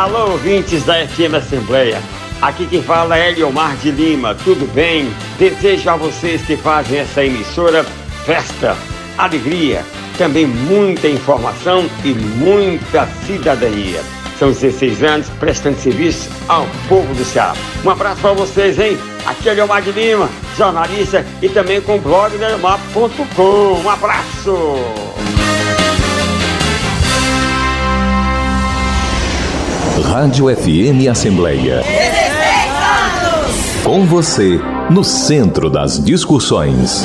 Alô, ouvintes da FM Assembleia. Aqui quem fala é Eliomar de Lima. Tudo bem? Desejo a vocês que fazem essa emissora festa, alegria, também muita informação e muita cidadania. São 16 anos prestando serviço ao povo do Ceará. Um abraço para vocês, hein? Aqui é Leomar de Lima, jornalista e também com o blog Leomar.com. Um abraço! Rádio FM Assembleia. 16 anos! Com você, no centro das discussões.